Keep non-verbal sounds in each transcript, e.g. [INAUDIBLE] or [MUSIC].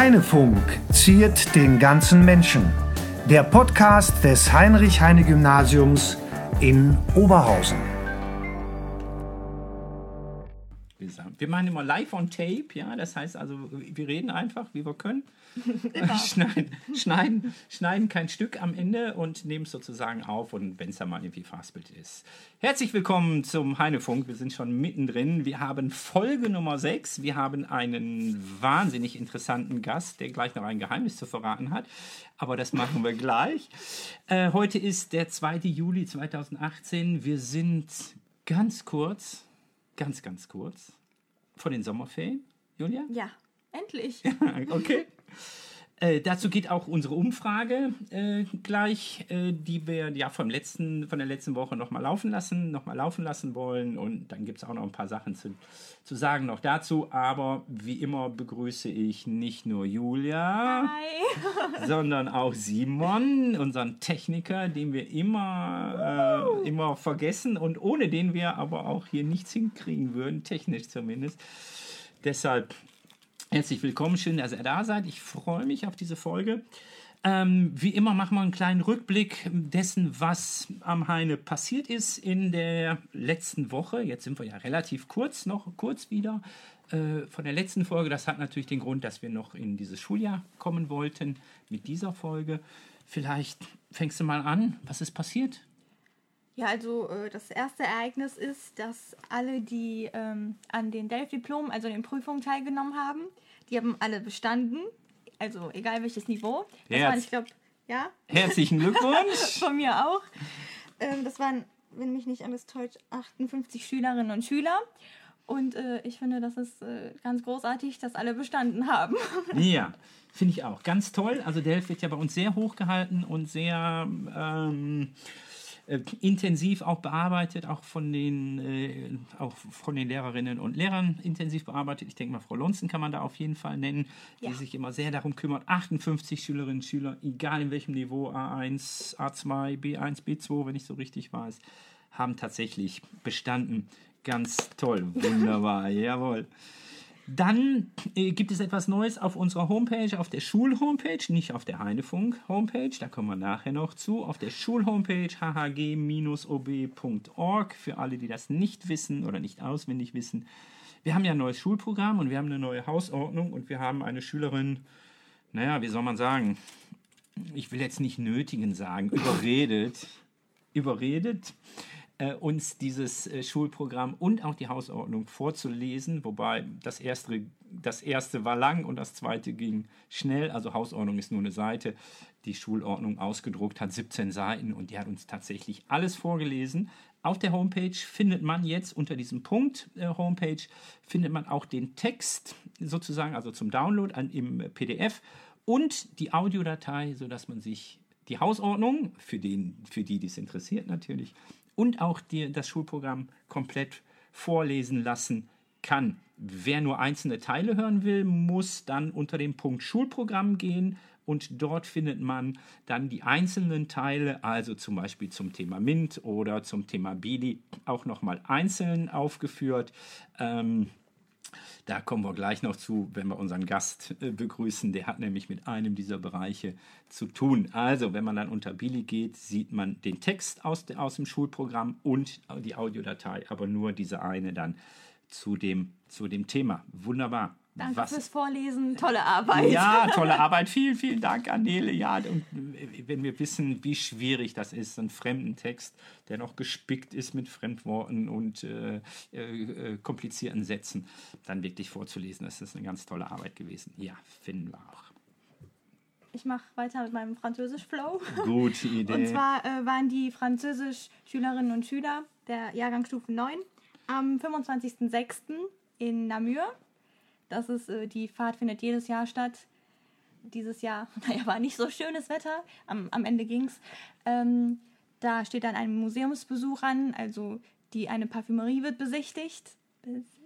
Heinefunk ziert den ganzen Menschen. Der Podcast des Heinrich-Heine-Gymnasiums in Oberhausen. Wir machen immer live on tape, ja. Das heißt also, wir reden einfach, wie wir können. [LAUGHS] [LAUGHS] schneiden, schneiden, schneiden kein Stück am Ende und nehmen es sozusagen auf und wenn es dann mal irgendwie Fastbild ist. Herzlich willkommen zum Heinefunk. Wir sind schon mittendrin. Wir haben Folge Nummer 6. Wir haben einen wahnsinnig interessanten Gast, der gleich noch ein Geheimnis zu verraten hat. Aber das machen wir gleich. Äh, heute ist der 2. Juli 2018. Wir sind ganz kurz, ganz, ganz kurz von den Sommerferien, Julia? Ja, endlich. [LAUGHS] okay. Äh, dazu geht auch unsere Umfrage äh, gleich, äh, die wir ja vom letzten, von der letzten Woche nochmal laufen lassen, nochmal laufen lassen wollen. Und dann gibt es auch noch ein paar Sachen zu, zu sagen noch dazu. Aber wie immer begrüße ich nicht nur Julia, Hi. [LAUGHS] sondern auch Simon, unseren Techniker, den wir immer, äh, immer vergessen und ohne den wir aber auch hier nichts hinkriegen würden, technisch zumindest. Deshalb Herzlich willkommen, schön, dass ihr da seid. Ich freue mich auf diese Folge. Ähm, wie immer machen wir einen kleinen Rückblick dessen, was am Heine passiert ist in der letzten Woche. Jetzt sind wir ja relativ kurz, noch kurz wieder äh, von der letzten Folge. Das hat natürlich den Grund, dass wir noch in dieses Schuljahr kommen wollten mit dieser Folge. Vielleicht fängst du mal an. Was ist passiert? Ja, also äh, das erste Ereignis ist, dass alle, die ähm, an den Delphi-Diplomen, also den Prüfungen teilgenommen haben, die haben alle bestanden. Also egal welches Niveau. Das Herz. waren, ich glaube, ja. [LAUGHS] Herzlichen Glückwunsch. [LAUGHS] Von mir auch. Ähm, das waren, wenn mich nicht alles täuscht, 58 Schülerinnen und Schüler. Und äh, ich finde, das ist äh, ganz großartig, dass alle bestanden haben. [LAUGHS] Ja, finde ich auch. Ganz toll. Also Delphi wird ja bei uns sehr hoch gehalten und sehr ähm, äh, intensiv auch bearbeitet, auch von den, äh, auch von den Lehrerinnen und Lehrern intensiv bearbeitet. Ich denke mal, Frau Lonzen kann man da auf jeden Fall nennen, Ja. die sich immer sehr darum kümmert. 58 Schülerinnen und Schüler, egal in welchem Niveau, A1, A2, B1, B2, wenn ich so richtig weiß, haben tatsächlich bestanden. Ganz toll, wunderbar, [LAUGHS] jawohl. Dann äh, gibt es etwas Neues auf unserer Homepage, auf der Schul-Homepage, nicht auf der Heinefunk-Homepage, da kommen wir nachher noch zu. Auf der Schul-Hompage hhg-ob.org, für alle, die das nicht wissen oder nicht auswendig wissen. Wir haben ja ein neues Schulprogramm und wir haben eine neue Hausordnung und wir haben eine Schülerin, naja, wie soll man sagen, ich will jetzt nicht nötigen sagen, überredet, überredet, äh, uns dieses äh, Schulprogramm und auch die Hausordnung vorzulesen, wobei das erste, das erste war lang und das zweite ging schnell. Also Hausordnung ist nur eine Seite. Die Schulordnung ausgedruckt hat 17 Seiten und die hat uns tatsächlich alles vorgelesen. Auf der Homepage findet man jetzt unter diesem Punkt äh, Homepage findet man auch den Text sozusagen, also zum Download an, im PDF und die Audiodatei, sodass man sich die Hausordnung, für, den, für die, die es interessiert natürlich, und auch die, das Schulprogramm komplett vorlesen lassen kann. Wer nur einzelne Teile hören will, muss dann unter dem Punkt Schulprogramm gehen und dort findet man dann die einzelnen Teile, also zum Beispiel zum Thema MINT oder zum Thema BILI, auch nochmal einzeln aufgeführt. Ähm, da kommen wir gleich noch zu, wenn wir unseren Gast äh, begrüßen. Der hat nämlich mit einem dieser Bereiche zu tun. Also, wenn man dann unter Billy geht, sieht man den Text aus, aus dem Schulprogramm und die Audiodatei, aber nur diese eine dann zu dem, zu dem Thema. Wunderbar. Danke Was- fürs Vorlesen. Tolle Arbeit. ja, [LAUGHS] tolle Arbeit. Vielen, vielen Dank, Annele. Ja, und wenn wir wissen, wie schwierig das ist, einen fremden Text, der noch gespickt ist mit Fremdworten und äh, äh, äh, komplizierten Sätzen, dann wirklich vorzulesen, das ist eine ganz tolle Arbeit gewesen. Ja, finden wir auch. Ich mache weiter mit meinem Französisch-Flow. Gute [LAUGHS] Idee. Und zwar äh, waren die Französisch-Schülerinnen und Schüler der Jahrgangsstufe 9 am 25.06. in Namur. Das ist, äh, die Fahrt findet jedes Jahr statt. Dieses Jahr, [LAUGHS] naja, war nicht so schönes Wetter. Am, am Ende ging's. Ähm, da steht dann ein Museumsbesuch an, also die eine Parfümerie wird besichtigt.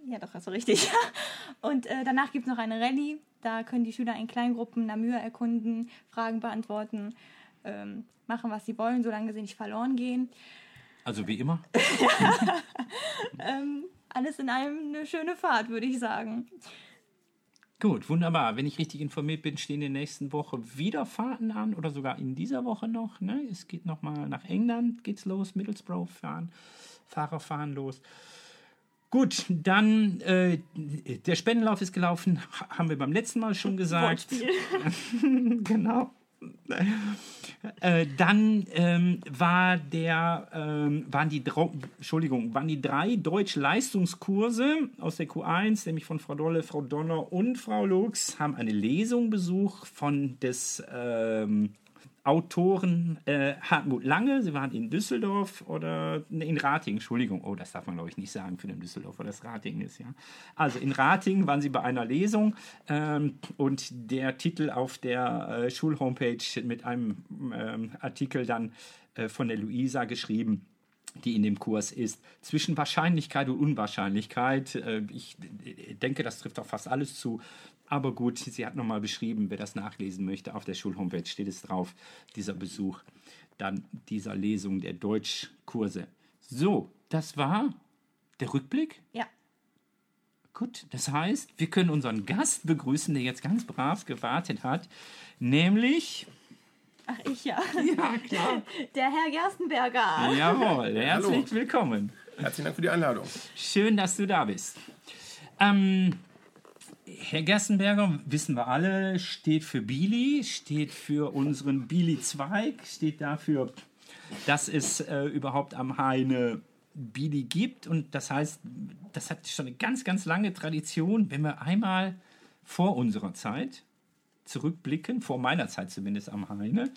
Ja, doch, du richtig. [LAUGHS] Und äh, danach gibt es noch eine Rallye. Da können die Schüler in Kleingruppen Namur erkunden, Fragen beantworten, ähm, machen, was sie wollen, solange sie nicht verloren gehen. Also wie immer. [LAUGHS] Ähm, alles in allem eine schöne Fahrt, würde ich sagen. Gut, wunderbar. Wenn ich richtig informiert bin, stehen in der nächsten Woche wieder Fahrten an oder sogar in dieser Woche noch. Ne? Es geht nochmal nach England, geht's los, Middlesbrough fahren, Fahrer fahren los. Gut, dann äh, der Spendenlauf ist gelaufen, ha- haben wir beim letzten Mal schon gesagt. [LAUGHS] Genau. Äh, dann ähm, war der, ähm, waren, die, Entschuldigung, waren die drei Deutsch-Leistungskurse aus der Q1, nämlich von Frau Dolle, Frau Donner und Frau Lux, haben eine Lesung besucht von des ähm, Autoren äh, Hartmut Lange. Sie waren in Düsseldorf oder in Ratingen, Entschuldigung. Oh, das darf man, glaube ich, nicht sagen für den Düsseldorf, weil das Ratingen ist, ja. Also in Ratingen waren sie bei einer Lesung ähm, und der Titel auf der äh, Schulhomepage mit einem ähm, Artikel dann äh, von der Luisa geschrieben die in dem Kurs ist, zwischen Wahrscheinlichkeit und Unwahrscheinlichkeit. Äh, Ich denke, das trifft auf fast alles zu. Aber gut, sie hat nochmal beschrieben, wer das nachlesen möchte, auf der Schulhomepage steht es drauf, dieser Besuch, dann dieser Lesung der Deutschkurse. So, das war der Rückblick. Ja. Gut, das heißt, wir können unseren Gast begrüßen, der jetzt ganz brav gewartet hat, nämlich, Ach, ich ja. [LAUGHS] ja klar, Der Herr Gerstenberger. jawohl, herzlich Hallo. willkommen. Herzlichen Dank für die Einladung. Schön, dass du da bist. Ähm, Herr Gerstenberger, wissen wir alle, steht für Bili, steht für unseren Bili-Zweig, steht dafür, dass es äh, überhaupt am Heine Bili gibt. Und das heißt, das hat schon eine ganz, ganz lange Tradition. Wenn wir einmal vor unserer Zeit zurückblicken, vor meiner Zeit zumindest am Heine,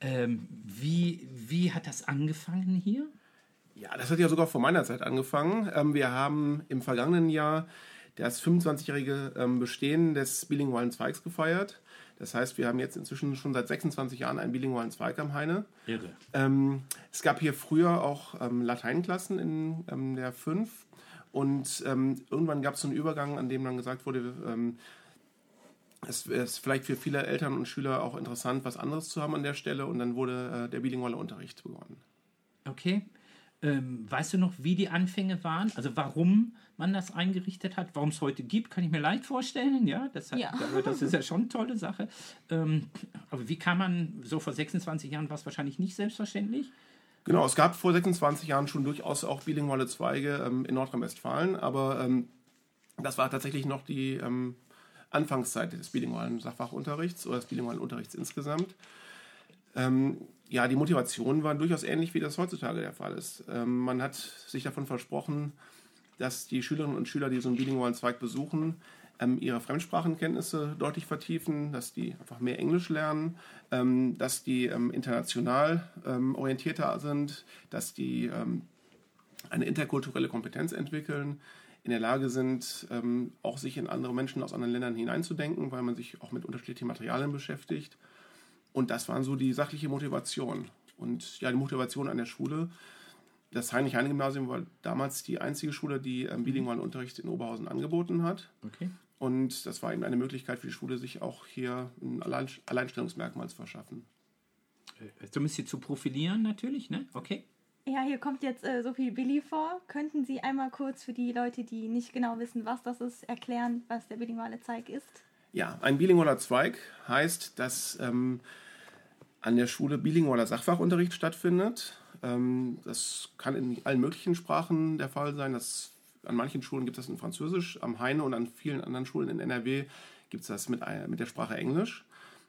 ähm, wie, wie hat das angefangen hier? Ja, das hat ja sogar vor meiner Zeit angefangen. Ähm, wir haben im vergangenen Jahr das 25-jährige ähm, Bestehen des bilingualen Zweigs gefeiert. Das heißt, wir haben jetzt inzwischen schon seit 26 Jahren einen bilingualen Zweig am Heine. Irre. Ähm, es gab hier früher auch ähm, Lateinklassen in ähm, der 5 und irgendwann gab es so einen Übergang, an dem dann gesagt wurde, es ist vielleicht für viele Eltern und Schüler auch interessant, was anderes zu haben an der Stelle und dann wurde äh, der bilinguale Unterricht begonnen. Okay. Ähm, weißt du noch, wie die Anfänge waren? Also warum man das eingerichtet hat, warum es heute gibt, kann ich mir leicht vorstellen. Ja, das, hat, Ja. [LAUGHS] das ist ja schon eine tolle Sache. Ähm, aber wie kann man, so vor 26 Jahren war es wahrscheinlich nicht selbstverständlich. Genau, es gab vor 26 Jahren schon durchaus auch bilinguale Zweige ähm, in Nordrhein-Westfalen, aber ähm, das war tatsächlich noch die ähm, Anfangszeit des bilingualen Sachfachunterrichts oder des bilingualen Unterrichts insgesamt. Ähm, ja, die Motivation war durchaus ähnlich, wie das heutzutage der Fall ist. Ähm, man hat sich davon versprochen, dass die Schülerinnen und Schüler, die so einen bilingualen Zweig besuchen, ähm, ihre Fremdsprachenkenntnisse deutlich vertiefen, dass die einfach mehr Englisch lernen, ähm, dass die ähm, international ähm, orientierter sind, dass die ähm, eine interkulturelle Kompetenz entwickeln, in der Lage sind, ähm, auch sich in andere Menschen aus anderen Ländern hineinzudenken, weil man sich auch mit unterschiedlichen Materialien beschäftigt. Und das waren so die sachliche Motivation. Und ja, die Motivation an der Schule. Das Heinrich-Heine-Gymnasium war damals die einzige Schule, die ähm, bilingualen Unterricht in Oberhausen angeboten hat. Okay. Und das war eben eine Möglichkeit für die Schule, sich auch hier ein Allein Alleinstellungsmerkmal zu verschaffen. Zumindest hier zu profilieren natürlich, ne? Okay. Ja, hier kommt jetzt äh, Sophie Billy vor. Könnten Sie einmal kurz für die Leute, die nicht genau wissen, was das ist, erklären, was der bilinguale Zeig ist? Ja, ein bilingualer Zweig heißt, dass ähm, an der Schule bilingualer Sachfachunterricht stattfindet. Ähm, das kann in allen möglichen Sprachen der Fall sein. Das, an manchen Schulen gibt es das in Französisch, am Heine und an vielen anderen Schulen in NRW gibt es das mit, ein- mit der Sprache Englisch.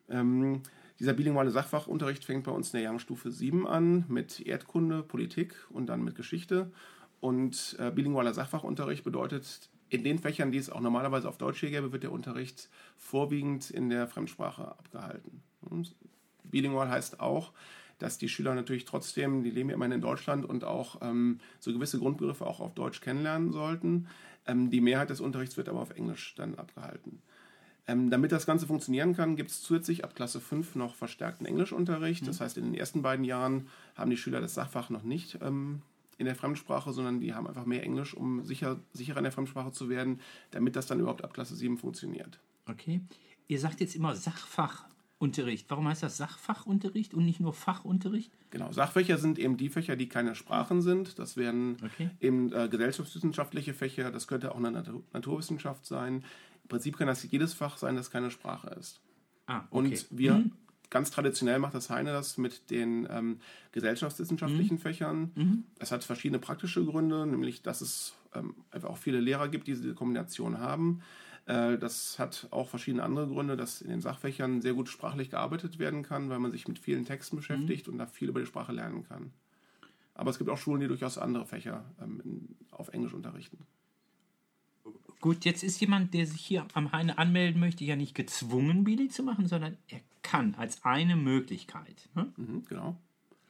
Ähm, dieser bilinguale Sachfachunterricht fängt bei uns in der Jahrgangsstufe 7 an mit Erdkunde, Politik und dann mit Geschichte. Und äh, bilingualer Sachfachunterricht bedeutet, in den Fächern, die es auch normalerweise auf Deutsch hier gäbe, wird der Unterricht vorwiegend in der Fremdsprache abgehalten. Und bilingual heißt auch, dass die Schüler natürlich trotzdem, die leben ja immerhin in Deutschland und auch ähm, so gewisse Grundbegriffe auch auf Deutsch kennenlernen sollten. Ähm, die Mehrheit des Unterrichts wird aber auf Englisch dann abgehalten. Ähm, damit das Ganze funktionieren kann, gibt es zusätzlich ab Klasse 5 noch verstärkten Englischunterricht. Das heißt, in den ersten beiden Jahren haben die Schüler das Sachfach noch nicht ähm, in der Fremdsprache, sondern die haben einfach mehr Englisch, um sicher, sicherer in der Fremdsprache zu werden, damit das dann überhaupt ab Klasse 7 funktioniert. Okay. Ihr sagt jetzt immer Sachfachunterricht. Warum heißt das Sachfachunterricht und nicht nur Fachunterricht? Genau, Sachfächer sind eben die Fächer, die keine Sprachen sind. Das wären Okay. eben äh, gesellschaftswissenschaftliche Fächer, das könnte auch eine Natur Naturwissenschaft sein. Im Prinzip kann das jedes Fach sein, das keine Sprache ist. Ah, okay. Und wir, ganz traditionell macht das Heine das mit den ähm, gesellschaftswissenschaftlichen Fächern. Das hat verschiedene praktische Gründe, nämlich dass es ähm, einfach auch viele Lehrer gibt, die diese Kombination haben. Äh, das hat auch verschiedene andere Gründe, dass in den Sachfächern sehr gut sprachlich gearbeitet werden kann, weil man sich mit vielen Texten beschäftigt und da viel über die Sprache lernen kann. Aber es gibt auch Schulen, die durchaus andere Fächer ähm, in, auf Englisch unterrichten. Gut, jetzt ist jemand, der sich hier am Heine anmelden möchte, ja nicht gezwungen, Billy zu machen, sondern er kann als eine Möglichkeit. Ne? Mhm, genau.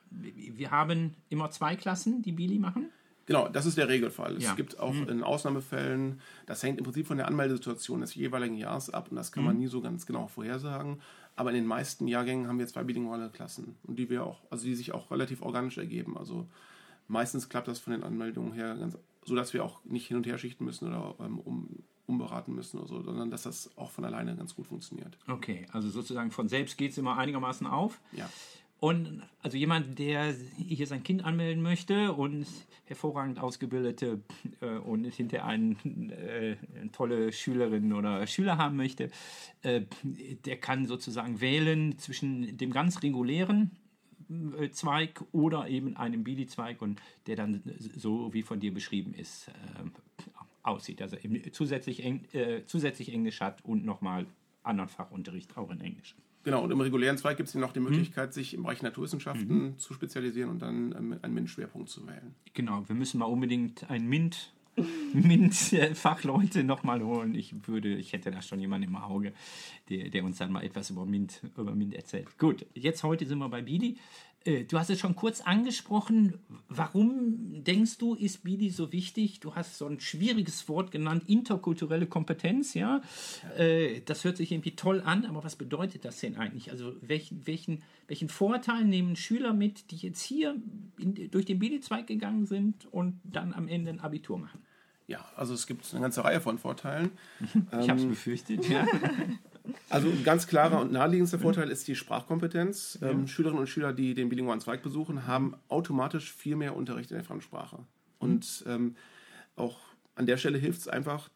Wir haben immer zwei Klassen, die Billy machen. Genau, das ist der Regelfall. Es Ja. gibt auch in Ausnahmefällen, das hängt im Prinzip von der Anmeldesituation des jeweiligen Jahres ab und das kann man nie so ganz genau vorhersagen. Aber in den meisten Jahrgängen haben wir zwei bilinguale Klassen und die wir auch, also die sich auch relativ organisch ergeben. Also meistens klappt das von den Anmeldungen her ganz, so dass wir auch nicht hin und her schichten müssen oder ähm, um, umberaten müssen oder so, sondern dass das auch von alleine ganz gut funktioniert. Okay, also sozusagen von selbst geht es immer einigermaßen auf. Ja. Und also jemand, der hier sein Kind anmelden möchte und hervorragend ausgebildete äh, und hinter einen äh, eine tolle Schülerin oder Schüler haben möchte, äh, der kann sozusagen wählen zwischen dem ganz regulären Zweig oder eben einem Bili-Zweig und der dann so wie von dir beschrieben ist, äh, aussieht. Also eben zusätzlich, Eng, äh, zusätzlich Englisch hat und nochmal anderen Fachunterricht auch in Englisch. Genau, und im regulären Zweig gibt es noch die Möglichkeit, sich im Bereich Naturwissenschaften zu spezialisieren und dann ähm, einen MINT-Schwerpunkt zu wählen. Genau, wir müssen mal unbedingt ein MINT, MINT-Fachleute nochmal holen. Ich würde, ich hätte da schon jemanden im Auge, der, der uns dann mal etwas über MINT, über MINT erzählt. Gut, jetzt heute sind wir bei Bili. Äh, Du hast es schon kurz angesprochen. Warum denkst du, ist Bili so wichtig? Du hast so ein schwieriges Wort genannt, interkulturelle Kompetenz, ja. Äh, Das hört sich irgendwie toll an, aber was bedeutet das denn eigentlich? Also welchen, welchen, welchen Vorteil nehmen Schüler mit, die jetzt hier in, durch den Bili-Zweig gegangen sind und dann am Ende ein Abitur machen? Ja, also es gibt eine ganze Reihe von Vorteilen. [LAUGHS] Ich habe es befürchtet, ja. [LAUGHS] Also ein ganz klarer und naheliegendster Vorteil ist die Sprachkompetenz. Ähm, Schülerinnen und Schüler, die den bilingualen Zweig besuchen, haben automatisch viel mehr Unterricht in der Fremdsprache. Und ähm, auch an der Stelle hilft es einfach,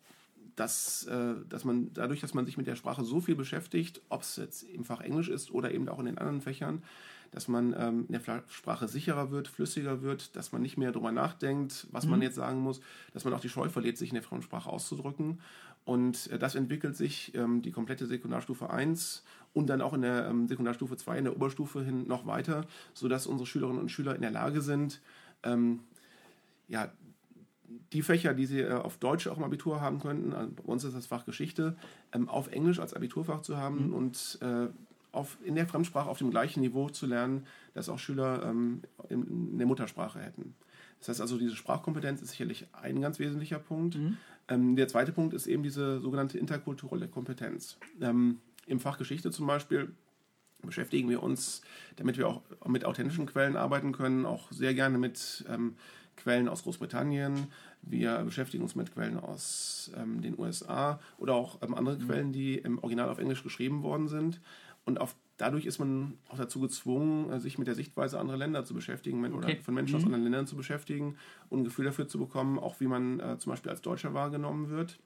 dass, äh, dass man dadurch, dass man sich mit der Sprache so viel beschäftigt, ob es jetzt im Fach Englisch ist oder eben auch in den anderen Fächern, dass man ähm, in der Sprache sicherer wird, flüssiger wird, dass man nicht mehr darüber nachdenkt, was man jetzt sagen muss, dass man auch die Scheu verliert, sich in der Fremdsprache auszudrücken. Und äh, das entwickelt sich ähm, die komplette Sekundarstufe 1 und dann auch in der ähm, Sekundarstufe 2, in der Oberstufe hin noch weiter, sodass unsere Schülerinnen und Schüler in der Lage sind, ähm, ja, die Fächer, die sie äh, auf Deutsch auch im Abitur haben könnten, also bei uns ist das Fach Geschichte, ähm, auf Englisch als Abiturfach zu haben und äh, auf, in der Fremdsprache auf dem gleichen Niveau zu lernen, das auch Schüler ähm, in, in der Muttersprache hätten. Das heißt also, diese Sprachkompetenz ist sicherlich ein ganz wesentlicher Punkt. Ähm, der zweite Punkt ist eben diese sogenannte interkulturelle Kompetenz. Ähm, Im Fach Geschichte zum Beispiel beschäftigen wir uns, damit wir auch mit authentischen Quellen arbeiten können, auch sehr gerne mit ähm, Quellen aus Großbritannien. Wir beschäftigen uns mit Quellen aus ähm, den USA oder auch ähm, andere Quellen, die im Original auf Englisch geschrieben worden sind. Und auf, dadurch ist man auch dazu gezwungen, äh, sich mit der Sichtweise anderer Länder zu beschäftigen Okay. oder von Menschen aus anderen Ländern zu beschäftigen und ein Gefühl dafür zu bekommen, auch wie man äh, zum Beispiel als Deutscher wahrgenommen wird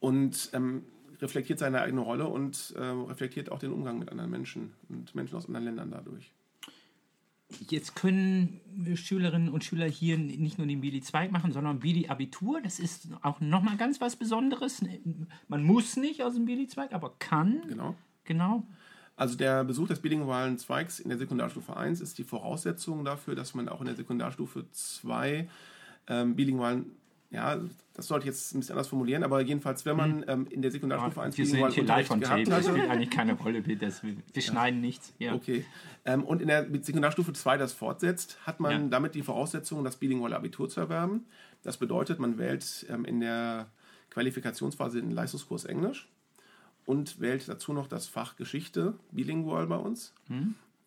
und ähm, reflektiert seine eigene Rolle und äh, reflektiert auch den Umgang mit anderen Menschen und Menschen aus anderen Ländern dadurch. Jetzt können Schülerinnen und Schüler hier nicht nur den Bili-Zweig machen, sondern Bili-Abitur. Das ist auch nochmal ganz was Besonderes. Man muss nicht aus dem Bili-Zweig, aber kann. Genau. Genau. Also der Besuch des bilingualen Zweigs in der Sekundarstufe 1 ist die Voraussetzung dafür, dass man auch in der Sekundarstufe 2 ähm, bilingualen, ja, das sollte ich jetzt ein bisschen anders formulieren, aber jedenfalls, wenn man ähm, in der Sekundarstufe 1 Wir sind hier live on tape. Das spielt eigentlich keine Rolle. Wir, das, wir, wir schneiden nichts. Ja. Okay. Ähm, und in der Sekundarstufe 2 das fortsetzt, hat man Ja. damit die Voraussetzung, das bilinguale Abitur zu erwerben. Das bedeutet, man wählt ähm, in der Qualifikationsphase den Leistungskurs Englisch und wählt dazu noch das Fach Geschichte, bilingual bei uns.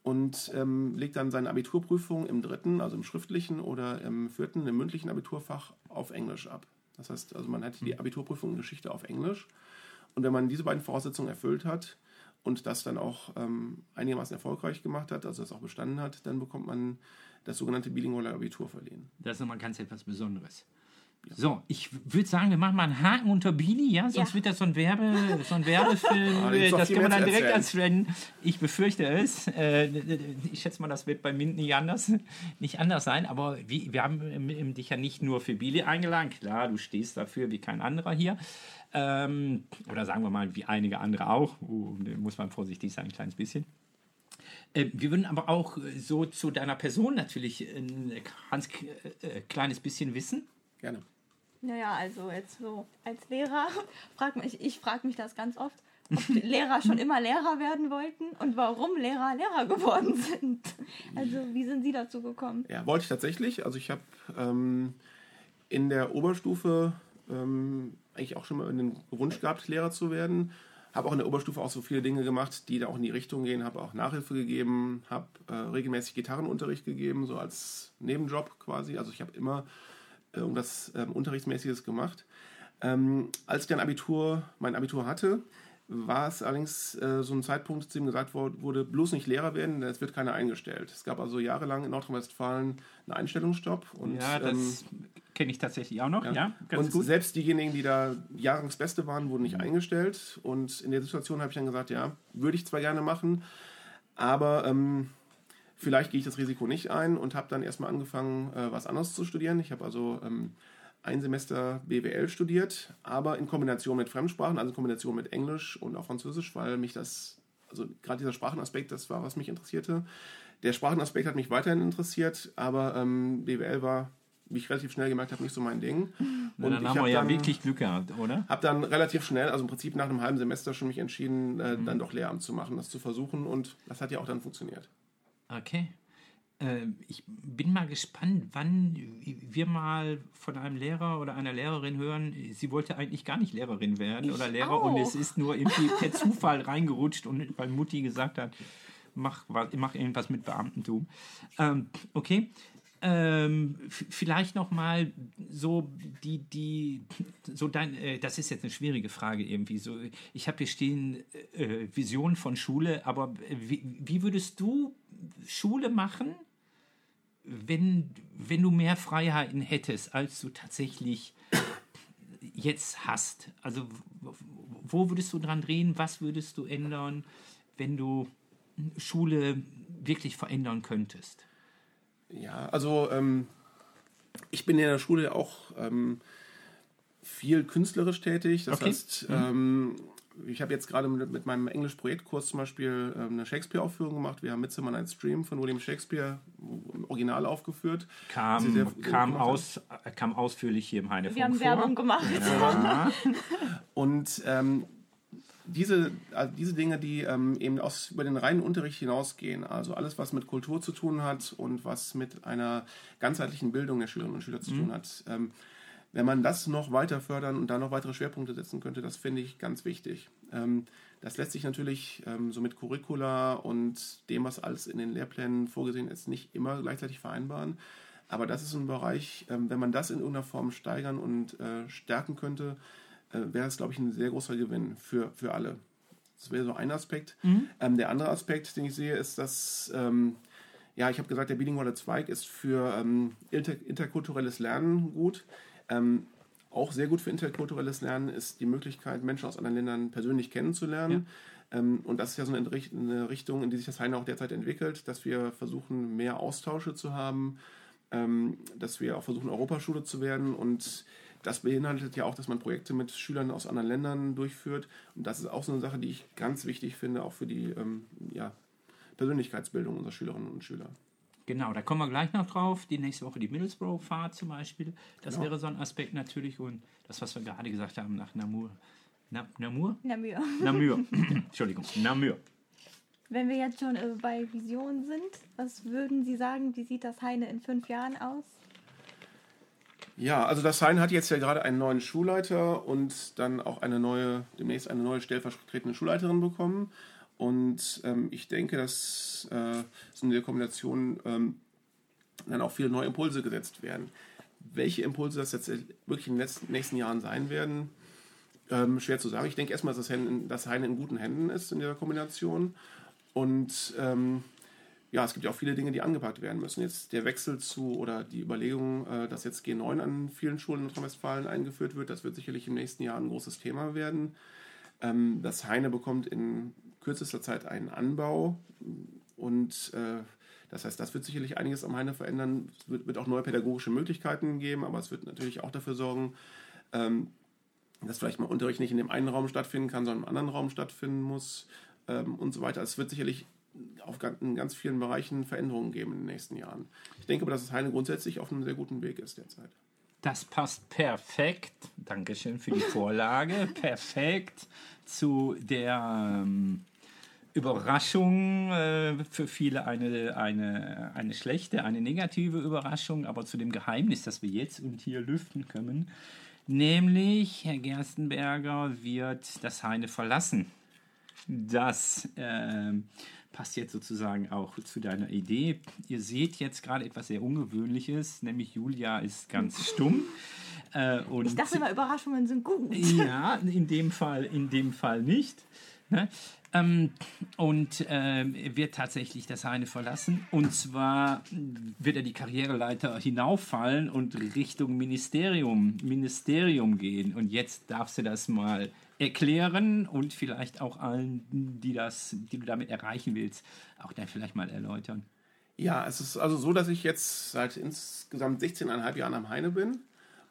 Und ähm, legt dann seine Abiturprüfung im dritten, also im schriftlichen oder im vierten, im mündlichen Abiturfach auf Englisch ab. Das heißt, also man hat die Abiturprüfung in Geschichte auf Englisch. Und wenn man diese beiden Voraussetzungen erfüllt hat und das dann auch ähm, einigermaßen erfolgreich gemacht hat, also das auch bestanden hat, dann bekommt man das sogenannte bilinguale Abitur verliehen. Das ist nochmal ganz etwas Besonderes. So, ich würde sagen, wir machen mal einen Haken unter Bini, ja? Sonst Ja. wird das so ein, Werbe, so ein Werbefilm. Ah, noch das kann man dann direkt als Rennen. Ich befürchte es. Äh, ich schätze mal, das wird bei Mint nicht anders, nicht anders sein. Aber wir haben dich ja nicht nur für Bili eingeladen. Klar, du stehst dafür wie kein anderer hier. Ähm, oder sagen wir mal, wie einige andere auch. Uh, muss man vorsichtig sein, ein kleines bisschen. Äh, Wir würden aber auch äh, so zu deiner Person natürlich ein ganz äh, kleines bisschen wissen. Gerne. Naja, also jetzt so als Lehrer, [LAUGHS] frag mich, ich frage mich das ganz oft, ob Lehrer schon immer Lehrer werden wollten und warum Lehrer Lehrer geworden sind. Also wie sind Sie dazu gekommen? Ja, wollte ich tatsächlich. Also ich habe ähm, in der Oberstufe ähm, eigentlich auch schon mal den Wunsch gehabt, Lehrer zu werden. Habe auch in der Oberstufe auch so viele Dinge gemacht, die da auch in die Richtung gehen. Habe auch Nachhilfe gegeben, habe äh, regelmäßig Gitarrenunterricht gegeben, so als Nebenjob quasi. Also ich habe immer irgendwas ähm, Unterrichtsmäßiges gemacht. Ähm, als ich dann Abitur, mein Abitur hatte, war es allerdings äh, so ein Zeitpunkt, zu ihm gesagt wurde, bloß nicht Lehrer werden, denn es wird keiner eingestellt. Es gab also jahrelang in Nordrhein-Westfalen einen Einstellungsstopp. Und, Ja, ähm, das kenne ich tatsächlich auch noch. Ja, ganz und gut. selbst diejenigen, die da Jahrgangsbeste waren, wurden nicht eingestellt. Und in der Situation habe ich dann gesagt, ja, würde ich zwar gerne machen, aber ähm, vielleicht gehe ich das Risiko nicht ein und habe dann erstmal angefangen, äh, was anderes zu studieren. Ich habe also ähm, ein Semester BWL studiert, aber in Kombination mit Fremdsprachen, also in Kombination mit Englisch und auch Französisch, weil mich das, also gerade dieser Sprachenaspekt, das war, was mich interessierte. Der Sprachenaspekt hat mich weiterhin interessiert, aber ähm, BWL war, wie ich relativ schnell gemerkt habe, nicht so mein Ding. [LAUGHS] Na, Und dann ich haben wir ja dann- wirklich Glück gehabt, oder? habe dann relativ schnell, also im Prinzip nach einem halben Semester schon mich entschieden, äh, Mhm. dann doch Lehramt zu machen, das zu versuchen und das hat ja auch dann funktioniert. Okay. Ähm, ich bin mal gespannt, wann wir mal von einem Lehrer oder einer Lehrerin hören, sie wollte eigentlich gar nicht Lehrerin werden Ich oder Lehrer und auch. es ist nur irgendwie per Zufall reingerutscht und weil Mutti gesagt hat, mach, mach irgendwas mit Beamtentum. Ähm, okay. Ähm, vielleicht noch mal so die die so dein äh, das ist jetzt eine schwierige Frage irgendwie so ich habe hier stehen äh, Vision von Schule aber wie, wie würdest du Schule machen wenn wenn du mehr Freiheiten hättest als du tatsächlich jetzt hast also wo würdest du dran drehen was würdest du ändern wenn du Schule wirklich verändern könntest Ja, also ähm, ich bin in der Schule auch ähm, viel künstlerisch tätig. Das Okay. heißt, ähm, ich habe jetzt gerade mit, mit meinem Englisch-Projektkurs zum Beispiel ähm, eine Shakespeare-Aufführung gemacht. Wir haben Midsummer Night's Dream von William Shakespeare im Original aufgeführt. kam, sehr- kam, aus, äh, kam ausführlich hier im Heinefunk Wir haben vor. Werbung gemacht. Ja. [LAUGHS] Und ähm, diese, also diese Dinge, die ähm, eben aus, über den reinen Unterricht hinausgehen, also alles, was mit Kultur zu tun hat und was mit einer ganzheitlichen Bildung der Schülerinnen und Schüler zu tun hat, ähm, wenn man das noch weiter fördern und da noch weitere Schwerpunkte setzen könnte, das finde ich ganz wichtig. Ähm, das lässt sich natürlich ähm, so mit Curricula und dem, was alles in den Lehrplänen vorgesehen ist, nicht immer gleichzeitig vereinbaren. Aber das ist ein Bereich, ähm, wenn man das in irgendeiner Form steigern und äh, stärken könnte, äh, wäre es, glaube ich, ein sehr großer Gewinn für, für alle. Das wäre so ein Aspekt. Ähm, der andere Aspekt, den ich sehe, ist, dass, ähm, ja, ich habe gesagt, der bilinguale Zweig ist für ähm, inter interkulturelles Lernen gut. Ähm, auch sehr gut für interkulturelles Lernen ist die Möglichkeit, Menschen aus anderen Ländern persönlich kennenzulernen. Ähm, und das ist ja so eine, eine Richtung, in die sich das Heine auch derzeit entwickelt, dass wir versuchen, mehr Austausche zu haben, ähm, dass wir auch versuchen, Europaschule zu werden. Und das beinhaltet ja auch, dass man Projekte mit Schülern aus anderen Ländern durchführt. Und das ist auch so eine Sache, die ich ganz wichtig finde, auch für die ähm, ja, Persönlichkeitsbildung unserer Schülerinnen und Schüler. Genau, da kommen wir gleich noch drauf. Die nächste Woche die Middlesbrough-Fahrt zum Beispiel. Das Genau. wäre so ein Aspekt natürlich. Und das, was wir gerade gesagt haben nach Namur. Na, Namur? Na Mühe. Namur. [LAUGHS] Entschuldigung, Namur. Wenn wir jetzt schon äh, bei Visionen sind, was würden Sie sagen, wie sieht das Heine in fünf Jahren aus? Ja, also das Hein hat jetzt ja gerade einen neuen Schulleiter und dann auch eine neue, demnächst eine neue stellvertretende Schulleiterin bekommen. Und ähm, ich denke, dass äh, in der Kombination ähm, dann auch viele neue Impulse gesetzt werden. Welche Impulse das jetzt wirklich in den letzten, nächsten Jahren sein werden, ähm, schwer zu sagen. Ich denke erstmal, dass das Hein, das Hein in guten Händen ist in dieser Kombination. Und ähm, ja, es gibt ja auch viele Dinge, die angepackt werden müssen. Jetzt der Wechsel zu oder die Überlegung, äh, dass jetzt G9 an vielen Schulen in Nordrhein-Westfalen eingeführt wird, das wird sicherlich im nächsten Jahr ein großes Thema werden. Ähm, das Heine bekommt in kürzester Zeit einen Anbau und äh, das heißt, das wird sicherlich einiges am Heine verändern. Es wird, wird, auch neue pädagogische Möglichkeiten geben, aber es wird natürlich auch dafür sorgen, ähm, dass vielleicht mal Unterricht nicht in dem einen Raum stattfinden kann, sondern im anderen Raum stattfinden muss ähm, und so weiter. Es wird sicherlich auf ganz, in ganz vielen Bereichen Veränderungen geben in den nächsten Jahren. Ich denke aber, dass das Heine grundsätzlich auf einem sehr guten Weg ist derzeit. Das passt perfekt, Dankeschön für die Vorlage, [LAUGHS] perfekt zu der ähm, Überraschung, äh, für viele eine, eine, eine schlechte, eine negative Überraschung, aber zu dem Geheimnis, das wir jetzt und hier lüften können. Nämlich, Herr Gerstenberger wird das Heine verlassen. Das äh, passt jetzt sozusagen auch zu deiner Idee. Ihr seht jetzt gerade etwas sehr Ungewöhnliches, nämlich Julia ist ganz stumm. Äh, ich dachte immer, Überraschungen sind gut. Ja, in dem Fall, in dem Fall nicht. Ne? Ähm, und äh, wird tatsächlich das Heine verlassen. Und zwar wird er die Karriereleiter hinauffallen und Richtung Ministerium, Ministerium gehen. Und jetzt darfst du das mal erklären und vielleicht auch allen, die, das, die du damit erreichen willst, auch dann vielleicht mal erläutern. Ja, es ist also so, dass ich jetzt seit insgesamt 16,5 Jahren am Heine bin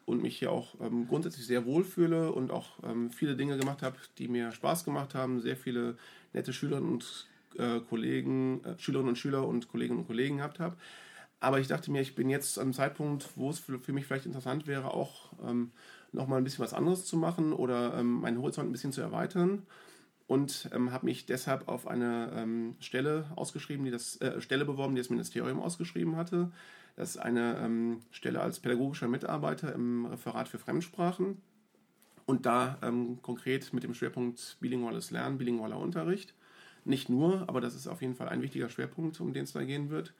und mich hier auch ähm, grundsätzlich sehr wohlfühle und auch ähm, viele Dinge gemacht habe, die mir Spaß gemacht haben. Sehr viele nette Schülerinnen und äh, Kollegen, äh, Schülerinnen und Schüler und Kolleginnen und Kollegen gehabt habe. Aber ich dachte mir, ich bin jetzt am Zeitpunkt, wo es für, für mich vielleicht interessant wäre, auch ähm, nochmal ein bisschen was anderes zu machen oder ähm, meinen Horizont ein bisschen zu erweitern. Und ähm, habe mich deshalb auf eine ähm, Stelle ausgeschrieben, die das äh, Stelle beworben, die das Ministerium ausgeschrieben hatte. Das ist eine ähm, Stelle als pädagogischer Mitarbeiter im Referat für Fremdsprachen und da ähm, konkret mit dem Schwerpunkt bilinguales Lernen, bilingualer Unterricht. Nicht nur, aber das ist auf jeden Fall ein wichtiger Schwerpunkt, um den es da gehen wird.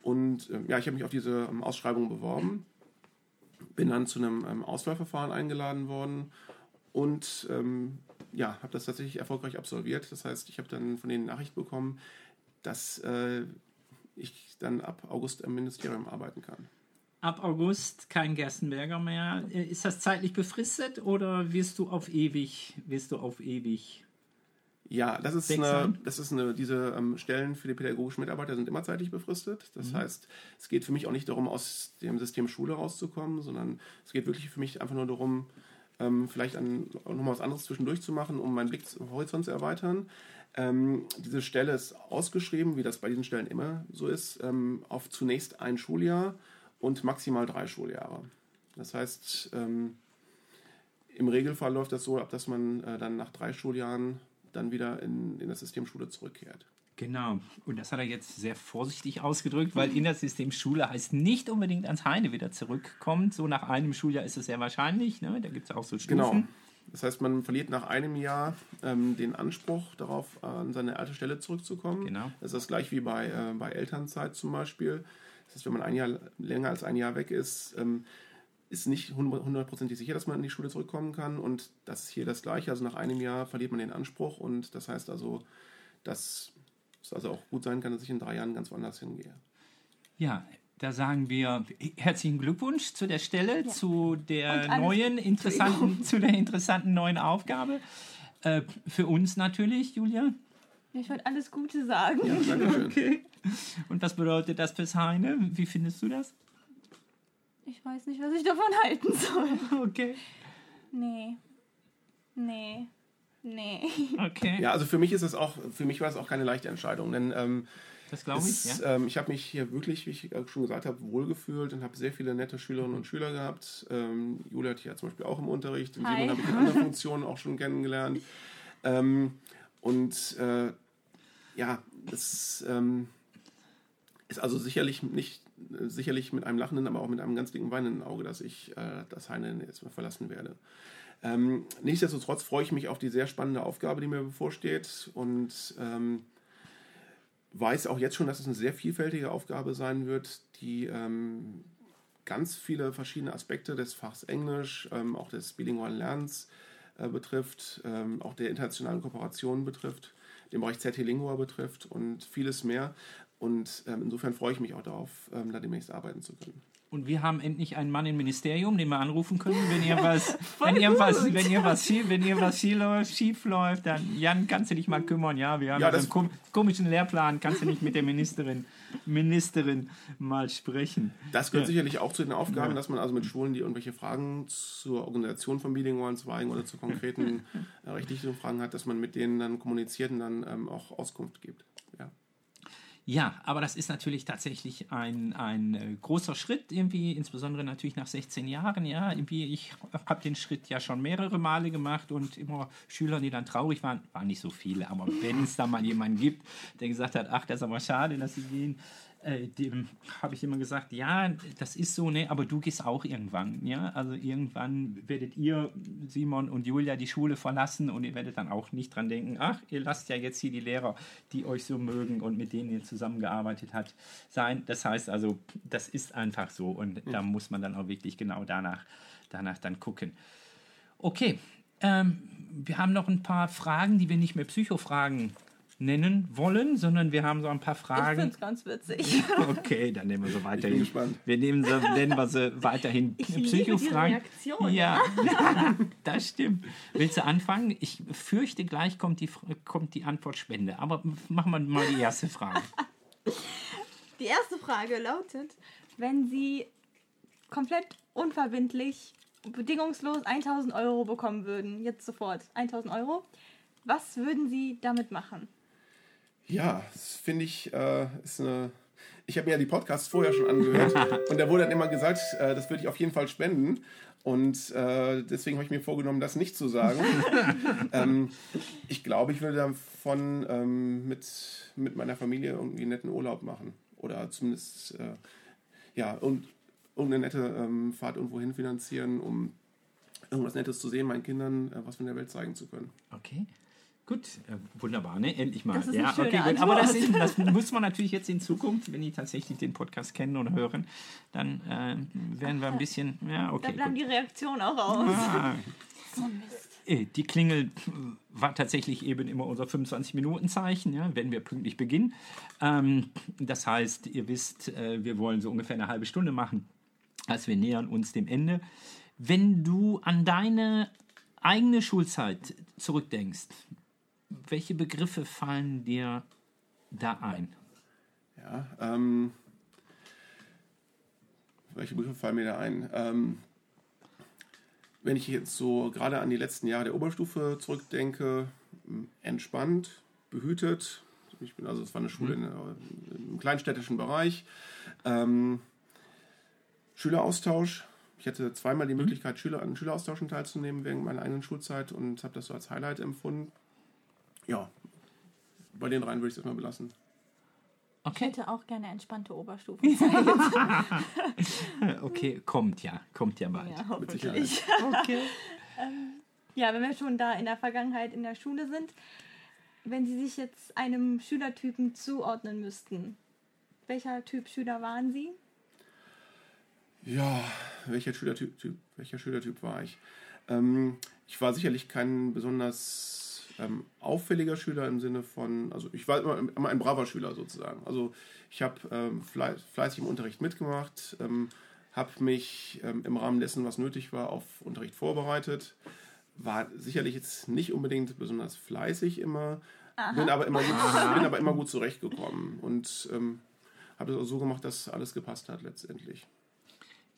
Und äh, ja, ich habe mich auf diese ähm, Ausschreibung beworben, bin dann zu einem ähm, Auswahlverfahren eingeladen worden und ähm, ja, habe das tatsächlich erfolgreich absolviert. Das heißt, ich habe dann von denen Nachricht bekommen, dass äh, ich dann ab August im Ministerium arbeiten kann. Ab August kein Gerstenberger mehr. Ist das zeitlich befristet oder wirst du auf ewig, wirst du auf ewig? Ja, das ist eine, das ist eine, diese ähm, Stellen für die pädagogischen Mitarbeiter sind immer zeitlich befristet. Das mhm. heißt, es geht für mich auch nicht darum, aus dem System Schule rauszukommen, sondern es geht wirklich für mich einfach nur darum, ähm, vielleicht ein, nochmal was anderes zwischendurch zu machen, um meinen Blick Horizont zu erweitern. Ähm, diese Stelle ist ausgeschrieben, wie das bei diesen Stellen immer so ist, ähm, auf zunächst ein Schuljahr und maximal drei Schuljahre. Das heißt, ähm, im Regelfall läuft das so ab, dass man äh, dann nach drei Schuljahren dann wieder in, in das System Schule zurückkehrt. Genau, und das hat er jetzt sehr vorsichtig ausgedrückt, weil in das System Schule heißt nicht unbedingt ans Heine wieder zurückkommt. So nach einem Schuljahr ist es sehr wahrscheinlich, ne? da gibt es auch so Stufen. Genau. Das heißt, man verliert nach einem Jahr ähm, den Anspruch darauf, an seine alte Stelle zurückzukommen. Genau. Das ist das gleich wie bei, äh, bei Elternzeit zum Beispiel. Das heißt, wenn man ein Jahr länger als ein Jahr weg ist, ähm, ist nicht hundertprozentig sicher, dass man in die Schule zurückkommen kann. Und das ist hier das Gleiche. Also nach einem Jahr verliert man den Anspruch. Und das heißt also, dass es also auch gut sein kann, dass ich in drei Jahren ganz woanders hingehe. Ja, da sagen wir herzlichen Glückwunsch zu der Stelle, ja. zu der neuen interessanten, [LAUGHS] zu der interessanten neuen Aufgabe. Äh, für uns natürlich, Julia. Ich wollte alles Gute sagen. Ja, danke schön. [LAUGHS] Okay. Und was bedeutet das fürs Heine? Wie findest du das? Ich weiß nicht, was ich davon halten soll. [LAUGHS] Okay. Nee. Nee. Nee. Okay. Ja, also für mich ist es auch, für mich war es auch keine leichte Entscheidung, denn ähm, das glaube ich. Ja. Ähm, ich habe mich hier wirklich, wie ich schon gesagt habe, wohlgefühlt und habe sehr viele nette Schülerinnen und Schüler gehabt. Ähm, Julia hatte ich ja zum Beispiel auch im Unterricht. Und Simon habe ich in anderen Funktionen auch schon kennengelernt. Ähm, und äh, ja, das ähm, ist also sicherlich nicht sicherlich mit einem lachenden, aber auch mit einem ganz dicken weinenden Auge, dass ich äh, das Heine jetzt mal verlassen werde. Ähm, nichtsdestotrotz freue ich mich auf die sehr spannende Aufgabe, die mir bevorsteht und ähm, weiß auch jetzt schon, dass es eine sehr vielfältige Aufgabe sein wird, die ähm, ganz viele verschiedene Aspekte des Fachs Englisch, ähm, auch des bilingualen Lernens äh, betrifft, ähm, auch der internationalen Kooperation betrifft, den Bereich CT Lingua betrifft und vieles mehr. Und ähm, insofern freue ich mich auch darauf, da demnächst arbeiten zu können. Und wir haben endlich einen Mann im Ministerium, den wir anrufen können, wenn ihr [LAUGHS] was, wenn ihr was, wenn ihr was schief, wenn ihr was schief läuft, schief läuft, dann Jan, kannst du dich mal kümmern, ja? Wir haben Ja, einen kom komischen Lehrplan, kannst du nicht mit der Ministerin, Ministerin mal sprechen? Das gehört Ja. sicherlich auch zu den Aufgaben, Ja. dass man also mit Schulen, die irgendwelche Fragen zur Organisation von bilingualen Zweigen oder zu konkreten [LAUGHS] äh, rechtlichen Fragen hat, dass man mit denen dann kommuniziert und dann ähm, auch Auskunft gibt. Ja. Ja, aber das ist natürlich tatsächlich ein, ein äh, großer Schritt, irgendwie, insbesondere natürlich nach 16 Jahren. Ja, irgendwie, ich habe den Schritt ja schon mehrere Male gemacht und immer Schüler, die dann traurig waren, waren nicht so viele, aber wenn es da mal jemanden gibt, der gesagt hat, ach, das ist aber schade, dass sie gehen, äh, dem habe ich immer gesagt, ja, das ist so, ne, aber du gehst auch irgendwann, ja, also irgendwann werdet ihr, Simon und Julia, die Schule verlassen und ihr werdet dann auch nicht dran denken, ach, ihr lasst ja jetzt hier die Lehrer, die euch so mögen und mit denen ihr zusammengearbeitet habt, sein. Das heißt also, das ist einfach so und da muss man dann auch wirklich genau danach, danach dann gucken. Okay, ähm, wir haben noch ein paar Fragen, die wir nicht mehr Psychofragen nennen wollen, sondern wir haben so ein paar Ich Fragen. finde es ganz witzig. [LAUGHS] Okay, dann nehmen wir sie weiterhin. gespannt. Wir nehmen sie, nennen wir sie weiterhin Ich liebe Psychofragen. Reaktion. Ja, [LAUGHS] das stimmt. Willst du anfangen? Ich fürchte, gleich kommt die, kommt die Antwortspende. Aber machen wir mal die erste Frage. [LAUGHS] Die erste Frage lautet, wenn Sie komplett unverbindlich, bedingungslos 1000 Euro bekommen würden, jetzt sofort 1000 Euro, was würden Sie damit machen? Ja, das finde ich, äh, ist eine. Ich habe mir ja die Podcasts vorher schon angehört [LAUGHS] und da wurde dann immer gesagt, äh, das würde ich auf jeden Fall spenden. Und äh, deswegen habe ich mir vorgenommen, das nicht zu sagen. [LAUGHS] ähm, ich glaube, ich würde davon ähm, mit, mit meiner Familie irgendwie einen netten Urlaub machen. Oder zumindest äh, ja, und irgendeine nette ähm, Fahrt irgendwo hin finanzieren, um irgendwas Nettes zu sehen, meinen Kindern äh, was von der Welt zeigen zu können. Okay. Gut, äh, wunderbar, ne? Endlich mal. Ja, okay, gut. Aber das, ist, das muss man natürlich jetzt in Zukunft, wenn die tatsächlich den Podcast kennen oder hören, dann äh, werden wir ein bisschen. Ja, Da okay. bleibt Gut. die Reaktion auch aus. Ah, So Mist. Äh, Die Klingel war tatsächlich eben immer unser 25-Minuten-Zeichen, ja, wenn wir pünktlich beginnen. Ähm, das heißt, ihr wisst, äh, wir wollen so ungefähr eine halbe Stunde machen, als wir nähern uns dem Ende. Wenn du an deine eigene Schulzeit zurückdenkst, welche Begriffe fallen dir da ein? Ja, ähm, welche Begriffe fallen mir da ein? Ähm, wenn ich jetzt so gerade an die letzten Jahre der Oberstufe zurückdenke, entspannt, behütet. Ich bin also, es war eine Schule in, äh, im kleinstädtischen Bereich. Ähm, Schüleraustausch. Ich hatte zweimal die Möglichkeit, Schüler an Schüleraustauschen teilzunehmen während meiner eigenen Schulzeit und habe das so als Highlight empfunden. Ja, bei den dreien würde ich es erstmal belassen. Ich Okay, hätte auch gerne entspannte Oberstufe. [LAUGHS] okay, kommt ja, kommt ja bald. ja, Mit hoffentlich. Okay. [LAUGHS] Ja, wenn wir schon da in der Vergangenheit in der Schule sind, wenn Sie sich jetzt einem Schülertypen zuordnen müssten, welcher Typ Schüler waren Sie? Ja, welcher Schülertyp, typ, welcher Schülertyp war ich? Ähm, ich war sicherlich kein besonders ähm, auffälliger Schüler im Sinne von, also ich war immer, immer ein braver Schüler sozusagen. Also ich habe ähm, flei fleißig im Unterricht mitgemacht, ähm, habe mich ähm, im Rahmen dessen, was nötig war, auf Unterricht vorbereitet. War sicherlich jetzt nicht unbedingt besonders fleißig immer, bin aber immer, gut, bin aber immer gut zurechtgekommen und ähm, habe es auch so gemacht, dass alles gepasst hat letztendlich.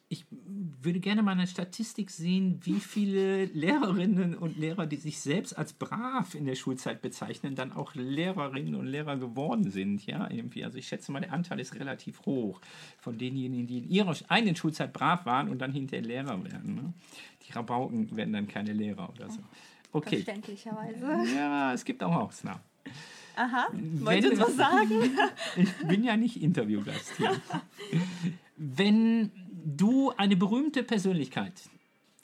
Ich würde gerne mal eine Statistik sehen, wie viele Lehrerinnen und Lehrer, die sich selbst als brav in der Schulzeit bezeichnen, dann auch Lehrerinnen und Lehrer geworden sind. Ja, irgendwie. Also ich schätze mal, der Anteil ist relativ hoch von denjenigen, die in ihrer eigenen Schulzeit brav waren und dann hinterher Lehrer werden. Ne? Die Rabauken werden dann keine Lehrer oder so. Okay. Verständlicherweise. Ja, es gibt auch Ausnahmen. Aha. Wenn- Wollt ihr uns was sagen? [LAUGHS] Ich bin ja nicht Interviewgast hier. [LAUGHS] Wenn du eine berühmte Persönlichkeit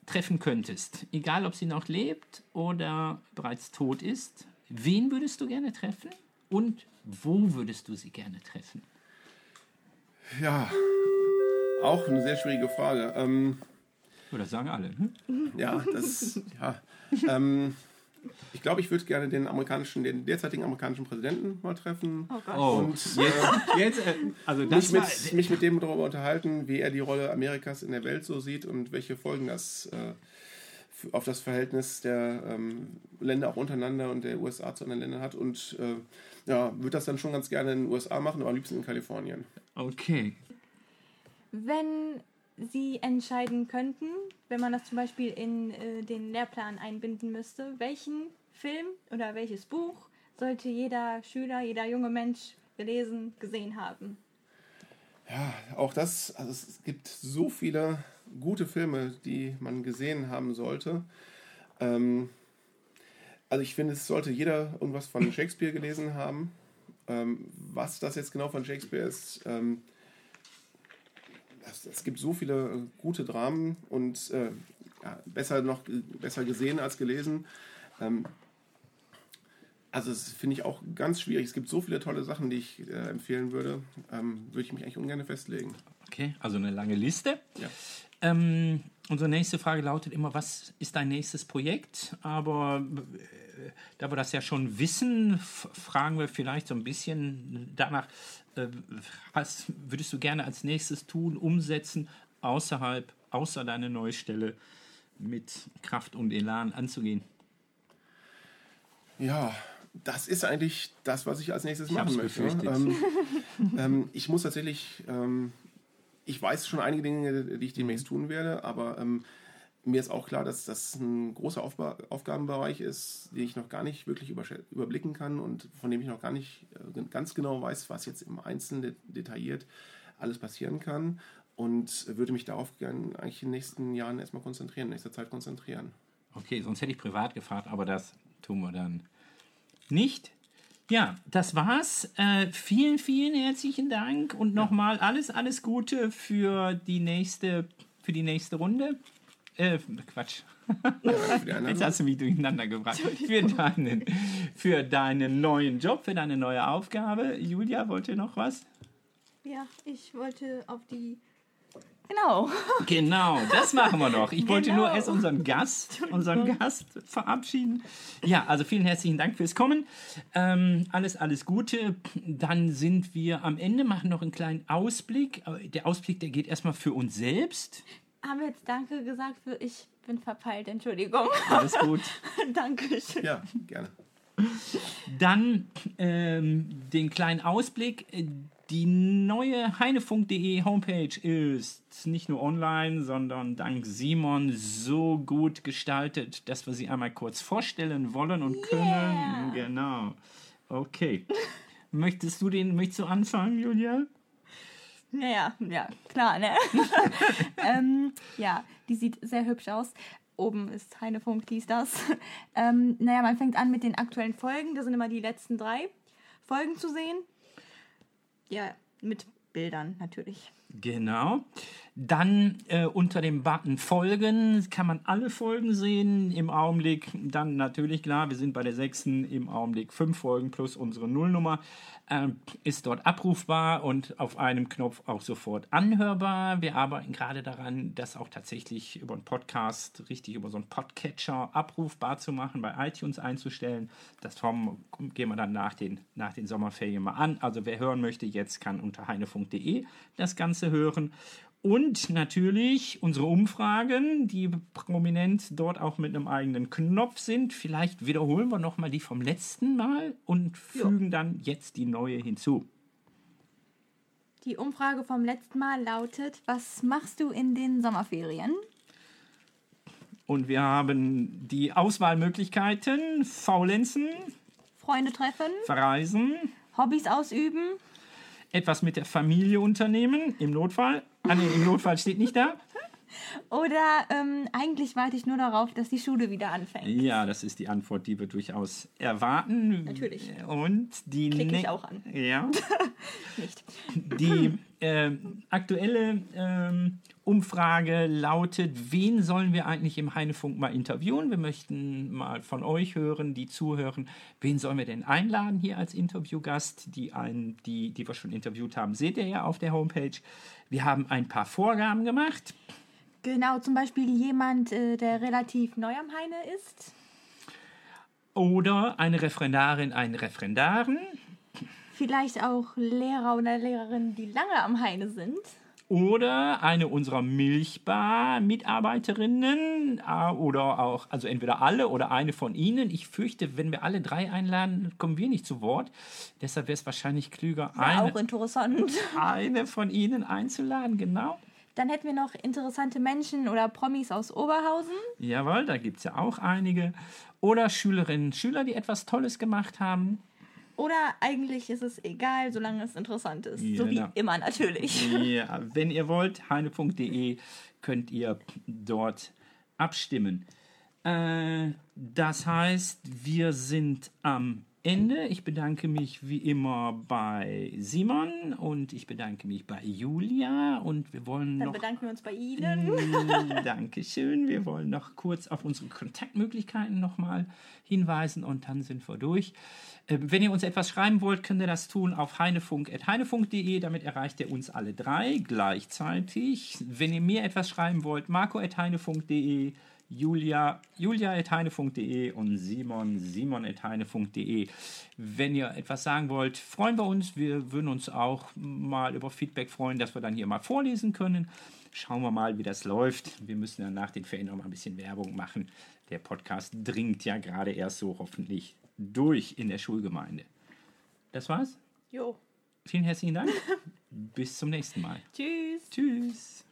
treffen könntest, egal ob sie noch lebt oder bereits tot ist, wen würdest du gerne treffen und wo würdest du sie gerne treffen? Ja, auch eine sehr schwierige Frage. Ähm, Oder sagen alle, ne? ja, das, ja. Ähm, Ich glaube, ich würde gerne den amerikanischen, den derzeitigen amerikanischen Präsidenten mal treffen. Oh Gott. Oh, Und, jetzt, jetzt, äh, also das mich mit, mich mit dem darüber unterhalten, wie er die Rolle Amerikas in der Welt so sieht und welche Folgen das äh, auf das Verhältnis der ähm, Länder auch untereinander und der USA zu anderen Ländern hat. Und äh, ja, würde das dann schon ganz gerne in den USA machen, aber am liebsten in Kalifornien. okay. Wenn Sie entscheiden könnten, wenn man das zum Beispiel in äh, den Lehrplan einbinden müsste, welchen Film oder welches Buch sollte jeder Schüler, jeder junge Mensch gelesen, gesehen haben? Ja, auch das, also es gibt so viele gute Filme, die man gesehen haben sollte. Ähm, also ich finde, es sollte jeder irgendwas von [LAUGHS] Shakespeare gelesen haben. Ähm, was das jetzt genau von Shakespeare ist, ähm, es, gibt so viele äh, gute Dramen und äh, ja, besser noch besser gesehen als gelesen. Ähm, also das finde ich auch ganz schwierig. Es gibt so viele tolle Sachen, die ich äh, empfehlen würde. Ähm, würde ich mich eigentlich ungern festlegen. Okay, also eine lange Liste. Ja. Ähm, unsere nächste Frage lautet immer, was ist dein nächstes Projekt? Aber äh, da wir das ja schon wissen, fragen wir vielleicht so ein bisschen danach, äh, was würdest du gerne als nächstes tun, umsetzen, außerhalb, außer deine neue Stelle mit Kraft und Elan anzugehen? Ja, das ist eigentlich das, was ich als nächstes Ich machen möchte. befürchtet. Ähm, [LAUGHS] ähm, ich muss tatsächlich, ähm, ich weiß schon einige Dinge, die ich demnächst tun werde, aber ähm, mir ist auch klar, dass das ein großer Aufba Aufgabenbereich ist, den ich noch gar nicht wirklich überblicken kann und von dem ich noch gar nicht äh, ganz genau weiß, was jetzt im Einzelnen de- detailliert alles passieren kann und würde mich darauf gerne eigentlich in den nächsten Jahren erstmal konzentrieren, in nächster Zeit konzentrieren. Okay, sonst hätte ich privat gefragt, aber das tun wir dann nicht. Ja, das war's. Äh, vielen, vielen herzlichen Dank und nochmal alles, alles Gute für die nächste, für die nächste Runde. Äh, Quatsch. Jetzt hast du mich durcheinander gebracht. Für deinen, für deinen neuen Job, für deine neue Aufgabe. Julia, wollt ihr noch was? Ja, ich wollte auf die. Genau. Genau, das machen wir noch. Ich wollte Genau. nur erst unseren Gast, unseren Gast verabschieden. Ja, also vielen herzlichen Dank fürs Kommen. Ähm, alles, alles Gute. Dann sind wir am Ende, machen noch einen kleinen Ausblick. Der Ausblick, der geht erstmal für uns selbst. Haben wir jetzt Danke gesagt für ich bin verpeilt, Entschuldigung. Alles gut. [LAUGHS] Dankeschön. Ja, gerne. Dann ähm, den kleinen Ausblick. Die neue heinefunk.de Homepage ist nicht nur online, sondern dank Simon so gut gestaltet, dass wir sie einmal kurz vorstellen wollen und können. Genau. Okay. [LAUGHS] Möchtest du den, möchtest du anfangen, Julia? Naja, ja, klar, ne? [LAUGHS] [LAUGHS] ähm, ja, die sieht sehr hübsch aus. Oben ist Heinefunk, dies, das. Ähm, naja, man fängt an mit den aktuellen Folgen. Da sind immer die letzten drei Folgen zu sehen. Ja, mit Bildern natürlich. Genau. Dann äh, unter dem Button Folgen kann man alle Folgen sehen. Im Augenblick dann natürlich klar, wir sind bei der sechsten, im Augenblick fünf Folgen plus unsere Nullnummer. Ähm, ist dort abrufbar und auf einem Knopf auch sofort anhörbar. Wir arbeiten gerade daran, das auch tatsächlich über einen Podcast, richtig über so einen Podcatcher abrufbar zu machen, bei iTunes einzustellen. Das Tom gehen wir dann nach den, nach den Sommerferien mal an. Also wer hören möchte, jetzt kann unter heinefunk.de das Ganze hören. Und natürlich unsere Umfragen, die prominent dort auch mit einem eigenen Knopf sind. Vielleicht wiederholen wir nochmal die vom letzten Mal und fügen dann jetzt die neue hinzu. Die Umfrage vom letzten Mal lautet: Was machst du in den Sommerferien? Und wir haben die Auswahlmöglichkeiten: Faulenzen, Freunde treffen, Verreisen, Hobbys ausüben, etwas mit der Familie unternehmen, im Notfall. Ah, nee, im Notfall steht nicht da. Oder ähm, eigentlich warte ich nur darauf, dass die Schule wieder anfängt. Ja, das ist die Antwort, die wir durchaus erwarten. Natürlich. Und die Klicke ich auch an. Ja. [LAUGHS] Nicht. Die ähm, aktuelle ähm, Umfrage lautet, wen sollen wir eigentlich im Heinefunk mal interviewen? Wir möchten mal von euch hören, die zuhören, wen sollen wir denn einladen hier als Interviewgast? Die, einen, die, die wir schon interviewt haben, seht ihr ja auf der Homepage. Wir haben ein paar Vorgaben gemacht. Genau, zum Beispiel jemand, äh, der relativ neu am Heine ist. Oder eine Referendarin, einen Referendaren. Vielleicht auch Lehrer oder Lehrerinnen, die lange am Heine sind. Oder eine unserer Milchbar-Mitarbeiterinnen äh, oder auch, also entweder alle oder eine von ihnen. Ich fürchte, wenn wir alle drei einladen, kommen wir nicht zu Wort. Deshalb wäre es wahrscheinlich klüger, eine, auch interessant. eine von ihnen einzuladen, genau. Dann hätten wir noch interessante Menschen oder Promis aus Oberhausen. Jawohl, da gibt es ja auch einige. Oder Schülerinnen und Schüler, die etwas Tolles gemacht haben. Oder eigentlich ist es egal, solange es interessant ist. Ja, so wie immer natürlich. Ja, wenn ihr wollt, heine.de könnt ihr dort abstimmen. Äh, das heißt, wir sind am Ende. Ich bedanke mich wie immer bei Simon und ich bedanke mich bei Julia und wir wollen Dann noch bedanken wir uns bei Ihnen. Mm, Dankeschön. Wir wollen noch kurz auf unsere Kontaktmöglichkeiten nochmal hinweisen und dann sind wir durch. Ähm, Wenn ihr uns etwas schreiben wollt, könnt ihr das tun auf heinefunk.heinefunk.de. Damit erreicht ihr uns alle drei gleichzeitig. Wenn ihr mir etwas schreiben wollt, marco.heinefunk.de, Julia, julia.heinefunk.de und Simon, simon.heinefunk.de. Wenn ihr etwas sagen wollt, freuen wir uns. Wir würden uns auch mal über Feedback freuen, dass wir dann hier mal vorlesen können. Schauen wir mal, wie das läuft. Wir müssen dann nach den Ferien noch mal ein bisschen Werbung machen. Der Podcast dringt ja gerade erst so hoffentlich durch in der Schulgemeinde. Das war's. Jo. Vielen herzlichen Dank. [LAUGHS] Bis zum nächsten Mal. Tschüss. Tschüss.